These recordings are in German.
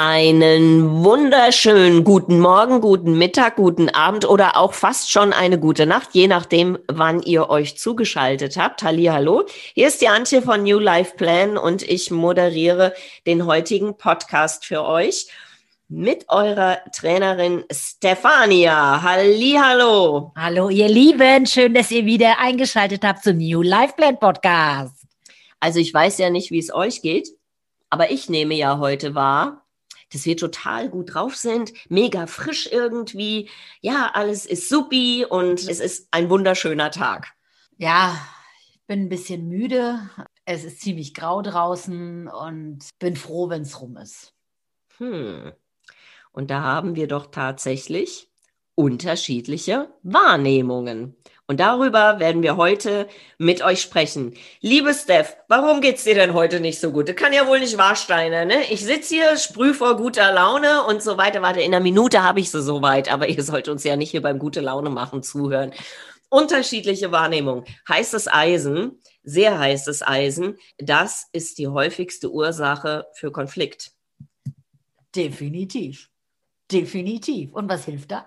Einen wunderschönen guten Morgen, guten Mittag, guten Abend oder auch fast schon eine gute Nacht, je nachdem, wann ihr euch zugeschaltet habt. Halli, hallo. Hier ist die Antje von New Life Plan und ich moderiere den heutigen Podcast für euch mit eurer Trainerin Stefania. Halli, hallo. Hallo, ihr Lieben. Schön, dass ihr wieder eingeschaltet habt zum New Life Plan Podcast. Also ich weiß ja nicht, wie es euch geht, aber ich nehme ja heute wahr, dass wir total gut drauf sind, mega frisch irgendwie. Ja, alles ist supi und es ist ein wunderschöner Tag. Ja, ich bin ein bisschen müde. Es ist ziemlich grau draußen und bin froh, wenn es rum ist. Hm. Und da haben wir doch tatsächlich unterschiedliche Wahrnehmungen. Und darüber werden wir heute mit euch sprechen. Liebe Steph, warum geht's dir denn heute nicht so gut? Das kann ja wohl nicht wahr sein, ne? Ich sitze hier, sprüh vor guter Laune und so weiter. Warte, in einer Minute habe ich sie soweit, aber ihr sollt uns ja nicht hier beim gute Laune machen zuhören. Unterschiedliche Wahrnehmung. Heißes Eisen, sehr heißes Eisen, das ist die häufigste Ursache für Konflikt. Definitiv. Definitiv. Und was hilft da?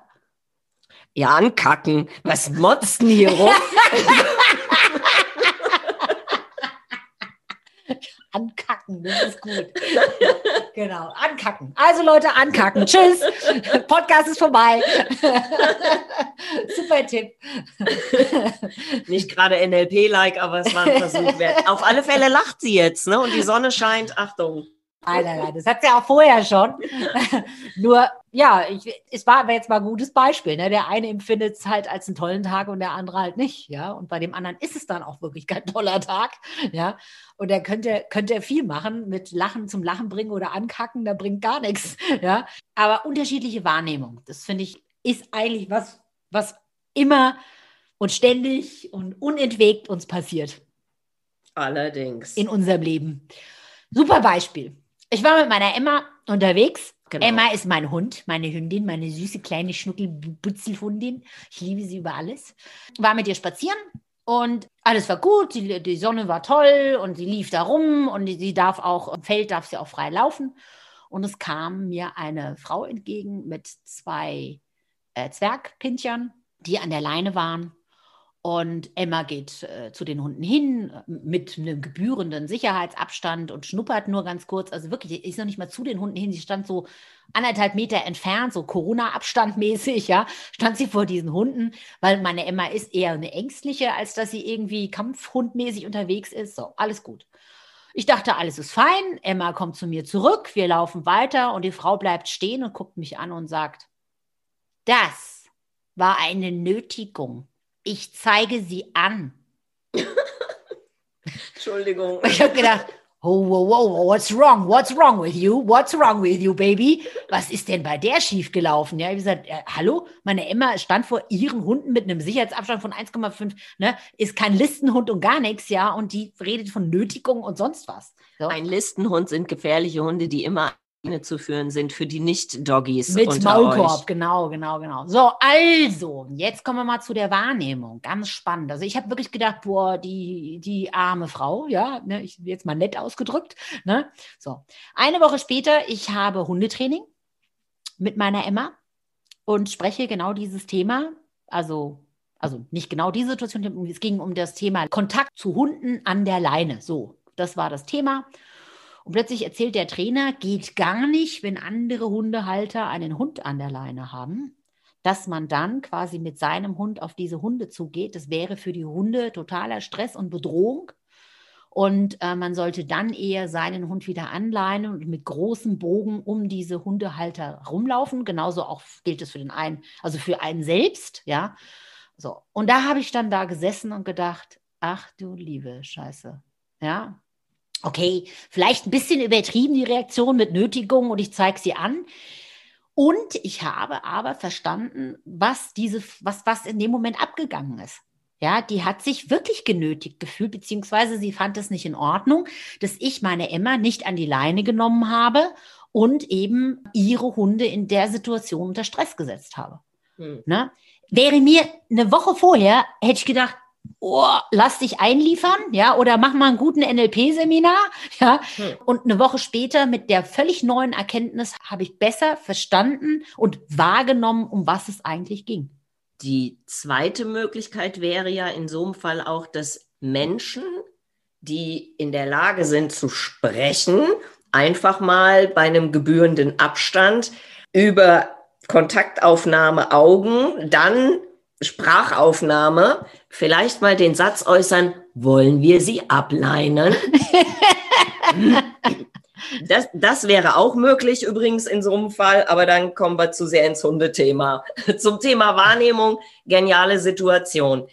Ja, ankacken. Was motzt denn hier rum? ankacken, das ist gut. genau, ankacken. Also Leute, ankacken. Tschüss. Podcast ist vorbei. Super Tipp. Nicht gerade NLP-like, aber es war ein Versuch wert. Auf alle Fälle lacht sie jetzt, ne? Und die Sonne scheint. Achtung. Nein, nein, nein, das hat sie ja auch vorher schon. Nur, ja, ich, es war aber jetzt mal ein gutes Beispiel. Ne? Der eine empfindet es halt als einen tollen Tag und der andere halt nicht. Ja, und bei dem anderen ist es dann auch wirklich kein toller Tag. Ja, und er könnte, könnte er viel machen mit Lachen zum Lachen bringen oder ankacken, da bringt gar nichts. Ja, aber unterschiedliche Wahrnehmung, das finde ich, ist eigentlich was, was immer und ständig und unentwegt uns passiert. Allerdings. In unserem Leben. Super Beispiel. Ich war mit meiner Emma unterwegs. Genau. Emma ist mein Hund, meine Hündin, meine süße kleine Schnuckelbutzelhundin. Ich liebe sie über alles. War mit ihr spazieren und alles war gut. Die, die Sonne war toll und sie lief da rum und sie darf auch, im Feld darf sie auch frei laufen. Und es kam mir eine Frau entgegen mit zwei äh, Zwergpintchern, die an der Leine waren und Emma geht äh, zu den Hunden hin mit einem gebührenden Sicherheitsabstand und schnuppert nur ganz kurz. Also wirklich, ist noch nicht mal zu den Hunden hin. Sie stand so anderthalb Meter entfernt, so Corona-Abstand mäßig, ja, stand sie vor diesen Hunden, weil meine Emma ist eher eine ängstliche, als dass sie irgendwie kampfhundmäßig unterwegs ist. So, alles gut. Ich dachte, alles ist fein. Emma kommt zu mir zurück. Wir laufen weiter und die Frau bleibt stehen und guckt mich an und sagt, das war eine Nötigung. Ich zeige sie an. Entschuldigung. Ich habe gedacht, oh, wow, wow, what's wrong? What's wrong with you? What's wrong with you, baby? Was ist denn bei der schiefgelaufen? Ja, ich habe gesagt, äh, hallo, meine Emma stand vor ihren Hunden mit einem Sicherheitsabstand von 1,5, ne, ist kein Listenhund und gar nichts, ja, und die redet von Nötigung und sonst was. So. Ein Listenhund sind gefährliche Hunde, die immer zu führen sind für die Nicht-Doggies. Mit Maulkorb, euch. genau, genau, genau. So, also, jetzt kommen wir mal zu der Wahrnehmung. Ganz spannend. Also, ich habe wirklich gedacht, boah, die, die arme Frau, ja, ne, ich jetzt mal nett ausgedrückt. Ne? So, eine Woche später, ich habe Hundetraining mit meiner Emma und spreche genau dieses Thema. Also, also nicht genau diese Situation, es ging um das Thema Kontakt zu Hunden an der Leine. So, das war das Thema. Und plötzlich erzählt der Trainer, geht gar nicht, wenn andere Hundehalter einen Hund an der Leine haben, dass man dann quasi mit seinem Hund auf diese Hunde zugeht. Das wäre für die Hunde totaler Stress und Bedrohung. Und äh, man sollte dann eher seinen Hund wieder anleinen und mit großem Bogen um diese Hundehalter rumlaufen. Genauso auch gilt es für den einen, also für einen selbst, ja. So. Und da habe ich dann da gesessen und gedacht, ach du liebe Scheiße. Ja, okay, vielleicht ein bisschen übertrieben die Reaktion mit Nötigung und ich zeige sie an. Und ich habe aber verstanden, was diese, was, was in dem Moment abgegangen ist. Ja, die hat sich wirklich genötigt gefühlt, beziehungsweise sie fand es nicht in Ordnung, dass ich meine Emma nicht an die Leine genommen habe und eben ihre Hunde in der Situation unter Stress gesetzt habe. Hm. Ne? Wäre mir eine Woche vorher, hätte ich gedacht, oh, lass dich einliefern, ja, oder mach mal einen guten NLP-Seminar, ja. Hm. Und eine Woche später mit der völlig neuen Erkenntnis habe ich besser verstanden und wahrgenommen, um was es eigentlich ging. Die zweite Möglichkeit wäre ja in so einem Fall auch, dass Menschen, die in der Lage sind zu sprechen, einfach mal bei einem gebührenden Abstand über Kontaktaufnahme Augen, dann Sprachaufnahme, vielleicht mal den Satz äußern, wollen wir sie ableinen? Das, das wäre auch möglich übrigens in so einem Fall, aber dann kommen wir zu sehr ins Hundethema. Zum Thema Wahrnehmung, geniale Situation.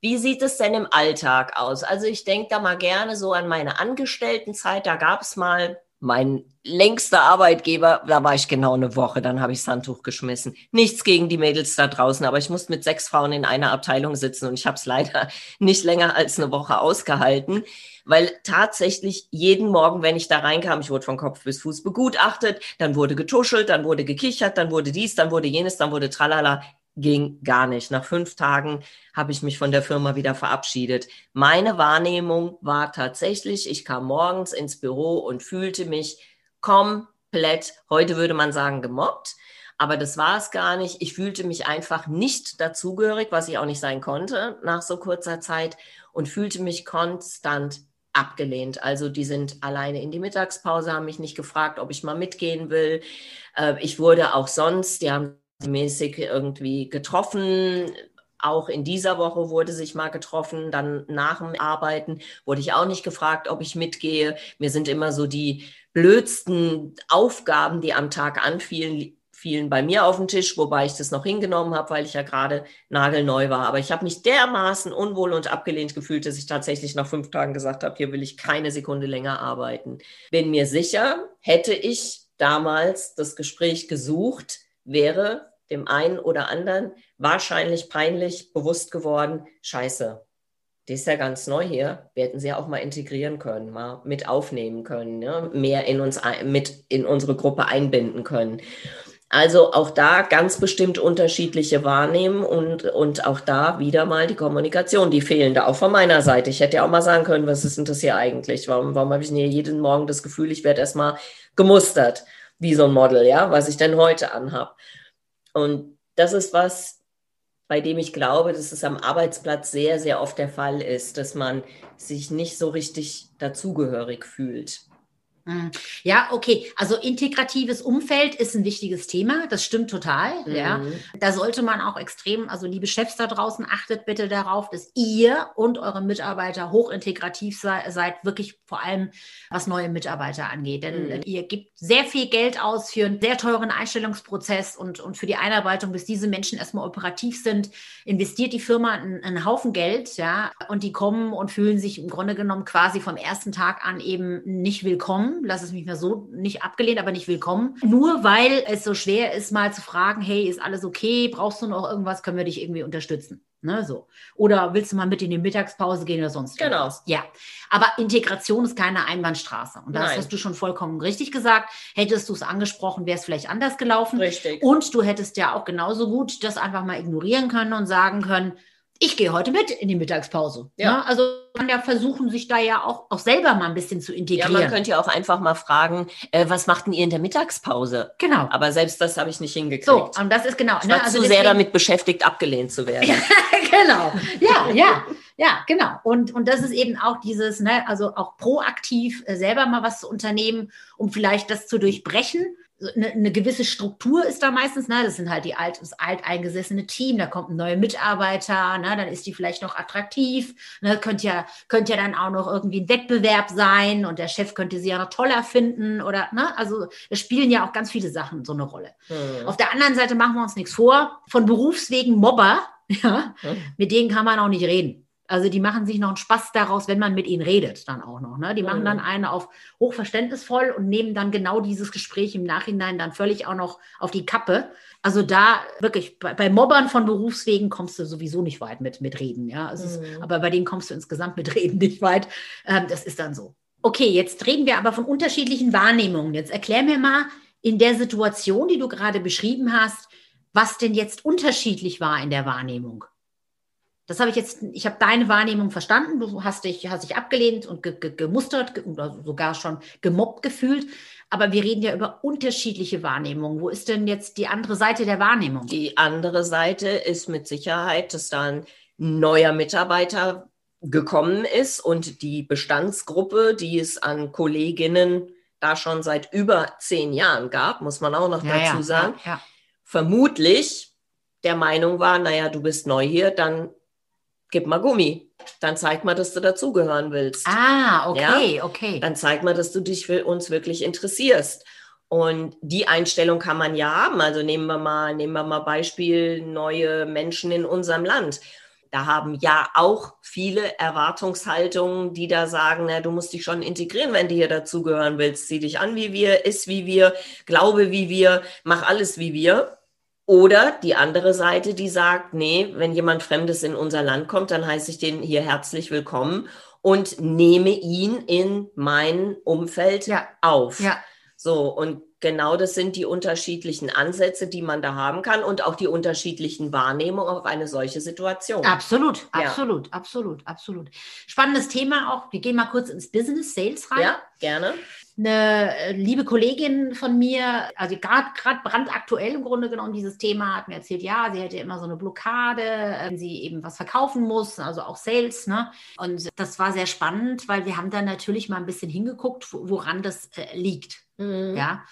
Wie sieht es denn im Alltag aus? Also ich denke da mal gerne so an meine Angestelltenzeit. Da gab es mal mein längster Arbeitgeber, da war ich genau eine Woche, dann habe ich das Handtuch geschmissen. Nichts gegen die Mädels da draußen, aber ich musste mit sechs Frauen in einer Abteilung sitzen und ich habe es leider nicht länger als eine Woche ausgehalten, weil tatsächlich jeden Morgen, wenn ich da reinkam, ich wurde von Kopf bis Fuß begutachtet, dann wurde getuschelt, dann wurde gekichert, dann wurde dies, dann wurde jenes, dann wurde tralala ging gar nicht. Nach fünf Tagen habe ich mich von der Firma wieder verabschiedet. Meine Wahrnehmung war tatsächlich, ich kam morgens ins Büro und fühlte mich komplett, heute würde man sagen, gemobbt. Aber das war es gar nicht. Ich fühlte mich einfach nicht dazugehörig, was ich auch nicht sein konnte nach so kurzer Zeit und fühlte mich konstant abgelehnt. Also die sind alleine in die Mittagspause, haben mich nicht gefragt, ob ich mal mitgehen will. Äh, ich wurde auch sonst, die haben mäßig irgendwie getroffen. Auch in dieser Woche wurde sich mal getroffen. Dann nach dem Arbeiten wurde ich auch nicht gefragt, ob ich mitgehe. Mir sind immer so die blödsten Aufgaben, die am Tag anfielen, fielen bei mir auf den Tisch, wobei ich das noch hingenommen habe, weil ich ja gerade nagelneu war. Aber ich habe mich dermaßen unwohl und abgelehnt gefühlt, dass ich tatsächlich nach fünf Tagen gesagt habe, hier will ich keine Sekunde länger arbeiten. Bin mir sicher, hätte ich damals das Gespräch gesucht, wäre dem einen oder anderen wahrscheinlich peinlich bewusst geworden, scheiße, die ist ja ganz neu hier. Wir hätten sie ja auch mal integrieren können, mal mit aufnehmen können, ne? mehr in uns mit in unsere Gruppe einbinden können. Also auch da ganz bestimmt unterschiedliche Wahrnehmen und, und auch da wieder mal die Kommunikation, die fehlende, auch von meiner Seite. Ich hätte ja auch mal sagen können, was ist denn das hier eigentlich? Warum, warum habe ich denn hier jeden Morgen das Gefühl, ich werde erstmal gemustert, wie so ein Model, ja, was ich denn heute anhabe. Und das ist was, bei dem ich glaube, dass es am Arbeitsplatz sehr, sehr oft der Fall ist, dass man sich nicht so richtig dazugehörig fühlt. Hm. Ja, okay. Also integratives Umfeld ist ein wichtiges Thema. Das stimmt total. Mhm. Ja, da sollte man auch extrem, also liebe Chefs da draußen, achtet bitte darauf, dass ihr und eure Mitarbeiter hochintegrativ sei, seid, wirklich vor allem was neue Mitarbeiter angeht. Denn mhm. ihr gebt sehr viel Geld aus für einen sehr teuren Einstellungsprozess und, und für die Einarbeitung, bis diese Menschen erstmal operativ sind, investiert die Firma einen, einen Haufen Geld, ja, und die kommen und fühlen sich im Grunde genommen quasi vom ersten Tag an eben nicht willkommen lass es mich mal so, nicht abgelehnt, aber nicht willkommen. Nur weil es so schwer ist, mal zu fragen, hey, ist alles okay? Brauchst du noch irgendwas? Können wir dich irgendwie unterstützen? Ne, so. Oder willst du mal mit in die Mittagspause gehen oder sonst Genau. Irgendwas? Ja. Aber Integration ist keine Einbahnstraße. Und das Nein. hast du schon vollkommen richtig gesagt. Hättest du es angesprochen, wäre es vielleicht anders gelaufen. Richtig. Und du hättest ja auch genauso gut das einfach mal ignorieren können und sagen können, ich gehe heute mit in die Mittagspause. Ja. Ne? Also man ja versuchen, sich da ja auch, auch selber mal ein bisschen zu integrieren. Ja, man könnte ja auch einfach mal fragen, äh, was macht denn ihr in der Mittagspause? Genau. Aber selbst das habe ich nicht hingekriegt. So, und das ist genau. Ich war ne? also zu deswegen, sehr damit beschäftigt, abgelehnt zu werden. genau. Ja, ja. Ja, genau. Und, und das ist eben auch dieses, ne, also auch proaktiv äh, selber mal was zu unternehmen, um vielleicht das zu durchbrechen eine, eine, gewisse Struktur ist da meistens, ne? das sind halt die alt, das alteingesessene Team, da kommt ein neuer Mitarbeiter, ne? dann ist die vielleicht noch attraktiv, ne? könnte ja, könnte ja dann auch noch irgendwie ein Wettbewerb sein und der Chef könnte sie ja noch toller finden oder, ne? also es spielen ja auch ganz viele Sachen so eine Rolle. Mhm. Auf der anderen Seite machen wir uns nichts vor, von Berufswegen Mobber, ja, mhm. mit denen kann man auch nicht reden. Also die machen sich noch einen Spaß daraus, wenn man mit ihnen redet, dann auch noch. Ne? Die machen dann einen auf hochverständnisvoll und nehmen dann genau dieses Gespräch im Nachhinein dann völlig auch noch auf die Kappe. Also da wirklich, bei, bei Mobbern von Berufswegen kommst du sowieso nicht weit mit, mit Reden. Ja? Mhm. Ist, aber bei denen kommst du insgesamt mit Reden nicht weit. Ähm, das ist dann so. Okay, jetzt reden wir aber von unterschiedlichen Wahrnehmungen. Jetzt erklär mir mal in der Situation, die du gerade beschrieben hast, was denn jetzt unterschiedlich war in der Wahrnehmung. Das habe ich jetzt, ich habe deine Wahrnehmung verstanden. Du hast dich, hast dich abgelehnt und ge, ge, gemustert oder sogar schon gemobbt gefühlt. Aber wir reden ja über unterschiedliche Wahrnehmungen. Wo ist denn jetzt die andere Seite der Wahrnehmung? Die andere Seite ist mit Sicherheit, dass da ein neuer Mitarbeiter gekommen ist und die Bestandsgruppe, die es an Kolleginnen da schon seit über zehn Jahren gab, muss man auch noch ja, dazu ja, sagen, ja, vermutlich der Meinung war, naja, du bist neu hier, dann gib mal Gummi. Dann zeig mal, dass du dazugehören willst. Ah, okay, okay. Dann zeig mal, dass du dich für uns wirklich interessierst. Und die Einstellung kann man ja haben. Also nehmen wir mal, nehmen wir mal Beispiel neue Menschen in unserem Land da haben ja auch viele Erwartungshaltungen, die da sagen, na, du musst dich schon integrieren, wenn du hier dazugehören willst. Zieh dich an wie wir, iss wie wir, glaube wie wir, mach alles wie wir. Oder die andere Seite, die sagt, nee, wenn jemand Fremdes in unser Land kommt, dann heiße ich den hier herzlich willkommen und nehme ihn in mein Umfeld ja. auf. Ja. So, und genau das sind die unterschiedlichen Ansätze, die man da haben kann und auch die unterschiedlichen Wahrnehmungen auf eine solche Situation. Absolut, ja. absolut, absolut, absolut. Spannendes Thema auch. Wir gehen mal kurz ins Business Sales rein. Ja, gerne. Eine äh, liebe Kollegin von mir, also gerade brandaktuell im Grunde genommen dieses Thema, hat mir erzählt, ja, sie hätte immer so eine Blockade, wenn sie eben was verkaufen muss, also auch Sales. Ne? Und das war sehr spannend, weil wir haben dann natürlich mal ein bisschen hingeguckt, woran das äh, liegt. Mhm. Ja.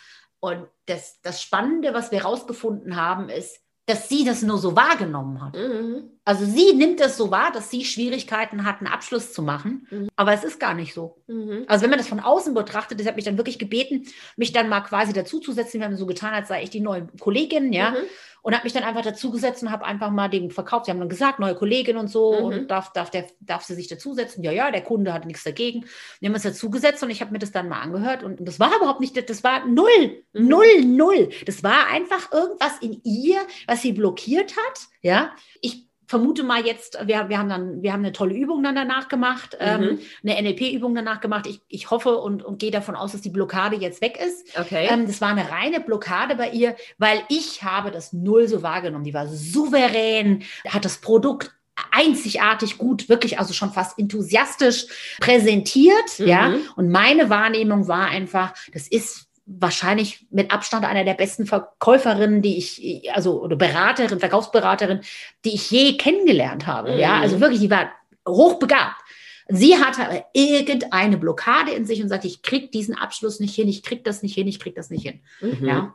Und das, das Spannende, was wir herausgefunden haben, ist, dass sie das nur so wahrgenommen hat. Mhm. Also sie nimmt das so wahr, dass sie Schwierigkeiten hat, einen Abschluss zu machen. Mhm. Aber es ist gar nicht so. Mhm. Also wenn man das von außen betrachtet, das hat mich dann wirklich gebeten, mich dann mal quasi dazuzusetzen. Wir haben so getan, als sei ich die neue Kollegin, ja. Mhm und habe mich dann einfach dazugesetzt und habe einfach mal dem verkauft. Sie haben dann gesagt, neue Kollegin und so, mhm. und darf, darf, der, darf sie sich dazusetzen? Ja, ja, der Kunde hatte nichts dagegen. Wir haben uns dazugesetzt und ich habe mir das dann mal angehört und, und, das war überhaupt nicht, das war null, mhm. null, null. Das war einfach irgendwas in ihr, was sie blockiert hat. Ja, ich vermute mal jetzt, wir, wir haben dann, wir haben eine tolle Übung dann danach gemacht, mhm. ähm, eine NLP-Übung danach gemacht. Ich, ich hoffe und, und gehe davon aus, dass die Blockade jetzt weg ist. Okay. Ähm, das war eine reine Blockade bei ihr, weil ich habe das null so wahrgenommen. Die war souverän, hat das Produkt einzigartig gut, wirklich also schon fast enthusiastisch präsentiert, mhm. ja. Und meine Wahrnehmung war einfach, das ist wahrscheinlich mit Abstand einer der besten Verkäuferinnen, die ich, also oder Beraterin, Verkaufsberaterin, die ich je kennengelernt habe. Mhm. Ja, also wirklich, die war hochbegabt. Sie hatte aber irgendeine Blockade in sich und sagte, ich krieg diesen Abschluss nicht hin, ich krieg das nicht hin, ich krieg das nicht hin. Mhm. Ja.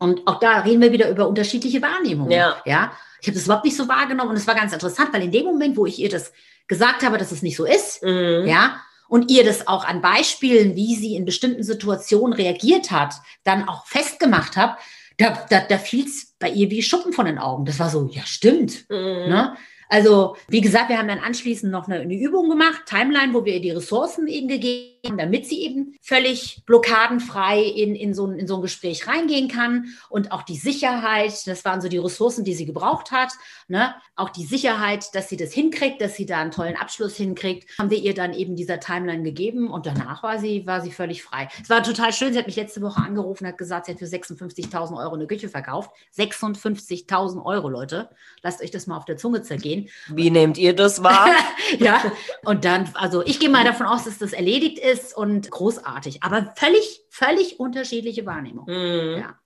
Und auch da reden wir wieder über unterschiedliche Wahrnehmungen. Ja. ja? Ich habe das überhaupt nicht so wahrgenommen und es war ganz interessant, weil in dem Moment, wo ich ihr das gesagt habe, dass es nicht so ist, mhm. ja, und ihr das auch an Beispielen, wie sie in bestimmten Situationen reagiert hat, dann auch festgemacht habe, da, da, da fiel es bei ihr wie Schuppen von den Augen. Das war so, ja, stimmt. Mhm. Ne? Also, wie gesagt, wir haben dann anschließend noch eine, eine, Übung gemacht, Timeline, wo wir ihr die Ressourcen eben gegeben haben, damit sie eben völlig blockadenfrei in, in, so, in so ein Gespräch reingehen kann. Und auch die Sicherheit, das waren so die Ressourcen, die sie gebraucht hat. Ne? Auch die Sicherheit, dass sie das hinkriegt, dass sie da einen tollen Abschluss hinkriegt, haben wir ihr dann eben dieser Timeline gegeben. Und danach war sie, war sie völlig frei. Es war total schön. Sie hat mich letzte Woche angerufen, hat gesagt, sie hat für 56.000 Euro eine Küche verkauft. 56.000 Euro, Leute. Lasst euch das mal auf der Zunge zergehen. Wie nehmt ihr das wahr? ja, und dann, also ich gehe mal davon aus, dass das erledigt ist und großartig, aber völlig, völlig unterschiedliche Wahrnehmung. Mhm. Ja.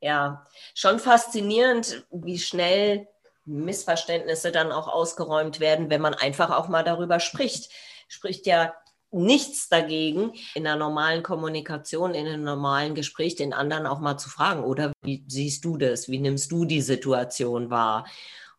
ja, schon faszinierend, wie schnell Missverständnisse dann auch ausgeräumt werden, wenn man einfach auch mal darüber spricht. Spricht ja nichts dagegen, in einer normalen Kommunikation, in einem normalen Gespräch den anderen auch mal zu fragen, oder wie siehst du das? Wie nimmst du die Situation wahr?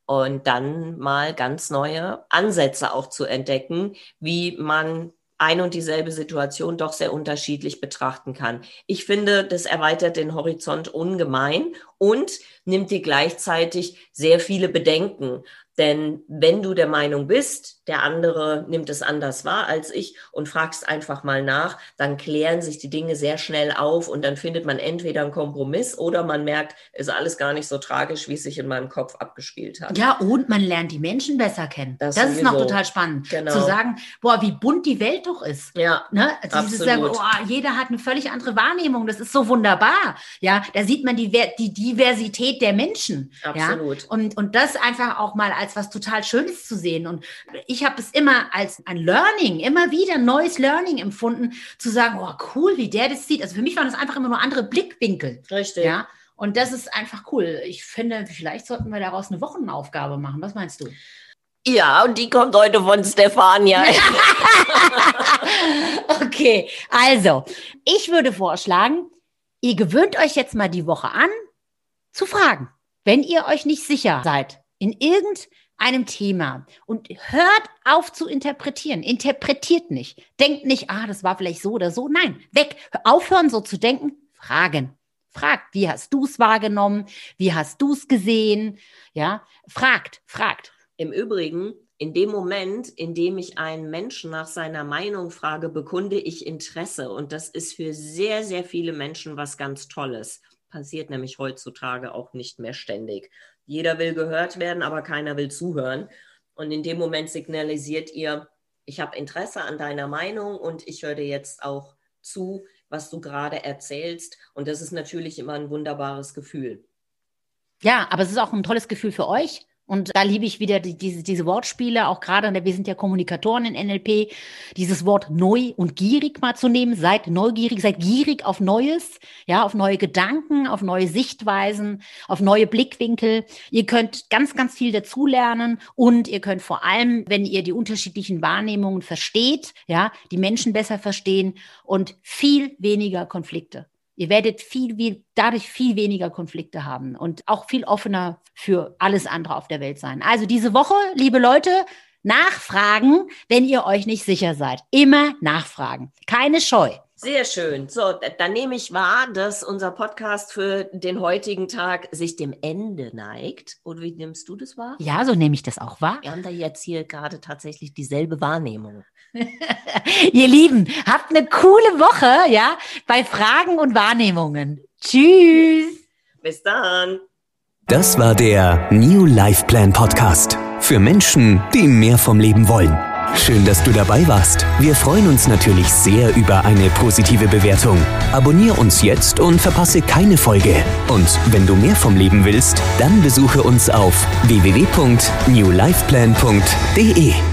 Und dann mal ganz neue Ansätze auch zu entdecken, wie man ein und dieselbe Situation doch sehr unterschiedlich betrachten kann. Ich finde, das erweitert den Horizont ungemein und nimmt dir gleichzeitig sehr viele Bedenken. Denn wenn du der Meinung bist, der andere nimmt es anders wahr als ich und fragst einfach mal nach, dann klären sich die Dinge sehr schnell auf und dann findet man entweder einen Kompromiss oder man merkt, ist alles gar nicht so tragisch, wie es sich in meinem Kopf abgespielt hat. Ja, und man lernt die Menschen besser kennen. Das, das ist noch total spannend. Genau. Zu sagen, boah, wie bunt die Welt doch ist. Ja. Ne? Dieses sagen, boah, jeder hat eine völlig andere Wahrnehmung. Das ist so wunderbar. Ja, da sieht man die, die Diversität der Menschen. Absolut. Ja? Und, und das einfach auch mal als was total Schönes zu sehen. Und ich habe es immer als ein Learning, immer wieder neues Learning empfunden, zu sagen, oh cool, wie der das sieht. Also für mich waren das einfach immer nur andere Blickwinkel. Richtig. Ja. Und das ist einfach cool. Ich finde, vielleicht sollten wir daraus eine Wochenaufgabe machen. Was meinst du? Ja, und die kommt heute von Stefania. okay, also, ich würde vorschlagen, ihr gewöhnt euch jetzt mal die Woche an, zu fragen, wenn ihr euch nicht sicher seid in irgendeinem einem Thema und hört auf zu interpretieren. Interpretiert nicht. Denkt nicht, ah, das war vielleicht so oder so. Nein, weg. Aufhören so zu denken. Fragen. Fragt, wie hast du es wahrgenommen? Wie hast du es gesehen? Ja, fragt, fragt. Im Übrigen, in dem Moment, in dem ich einen Menschen nach seiner Meinung frage, bekunde ich Interesse. Und das ist für sehr, sehr viele Menschen was ganz Tolles. Passiert nämlich heutzutage auch nicht mehr ständig. Jeder will gehört werden, aber keiner will zuhören. Und in dem Moment signalisiert ihr, ich habe Interesse an deiner Meinung und ich höre dir jetzt auch zu, was du gerade erzählst. Und das ist natürlich immer ein wunderbares Gefühl. Ja, aber es ist auch ein tolles Gefühl für euch, und da liebe ich wieder die, diese, diese Wortspiele, auch gerade, wir sind ja Kommunikatoren in NLP, dieses Wort neu und gierig mal zu nehmen. Seid neugierig, seid gierig auf Neues, ja, auf neue Gedanken, auf neue Sichtweisen, auf neue Blickwinkel. Ihr könnt ganz, ganz viel dazulernen und ihr könnt vor allem, wenn ihr die unterschiedlichen Wahrnehmungen versteht, ja, die Menschen besser verstehen und viel weniger Konflikte. Ihr werdet viel, viel, dadurch viel weniger Konflikte haben und auch viel offener für alles andere auf der Welt sein. Also diese Woche, liebe Leute, nachfragen, wenn ihr euch nicht sicher seid. Immer nachfragen. Keine Scheu. Sehr schön. So, dann nehme ich wahr, dass unser Podcast für den heutigen Tag sich dem Ende neigt. Oder wie nimmst du das wahr? Ja, so nehme ich das auch wahr. Wir haben da jetzt hier gerade tatsächlich dieselbe Wahrnehmung. Ihr Lieben, habt eine coole Woche, ja, bei Fragen und Wahrnehmungen. Tschüss. Bis dann. Das war der New Life Plan Podcast für Menschen, die mehr vom Leben wollen. Schön, dass du dabei warst. Wir freuen uns natürlich sehr über eine positive Bewertung. Abonnier uns jetzt und verpasse keine Folge. Und wenn du mehr vom Leben willst, dann besuche uns auf www.newlifeplan.de.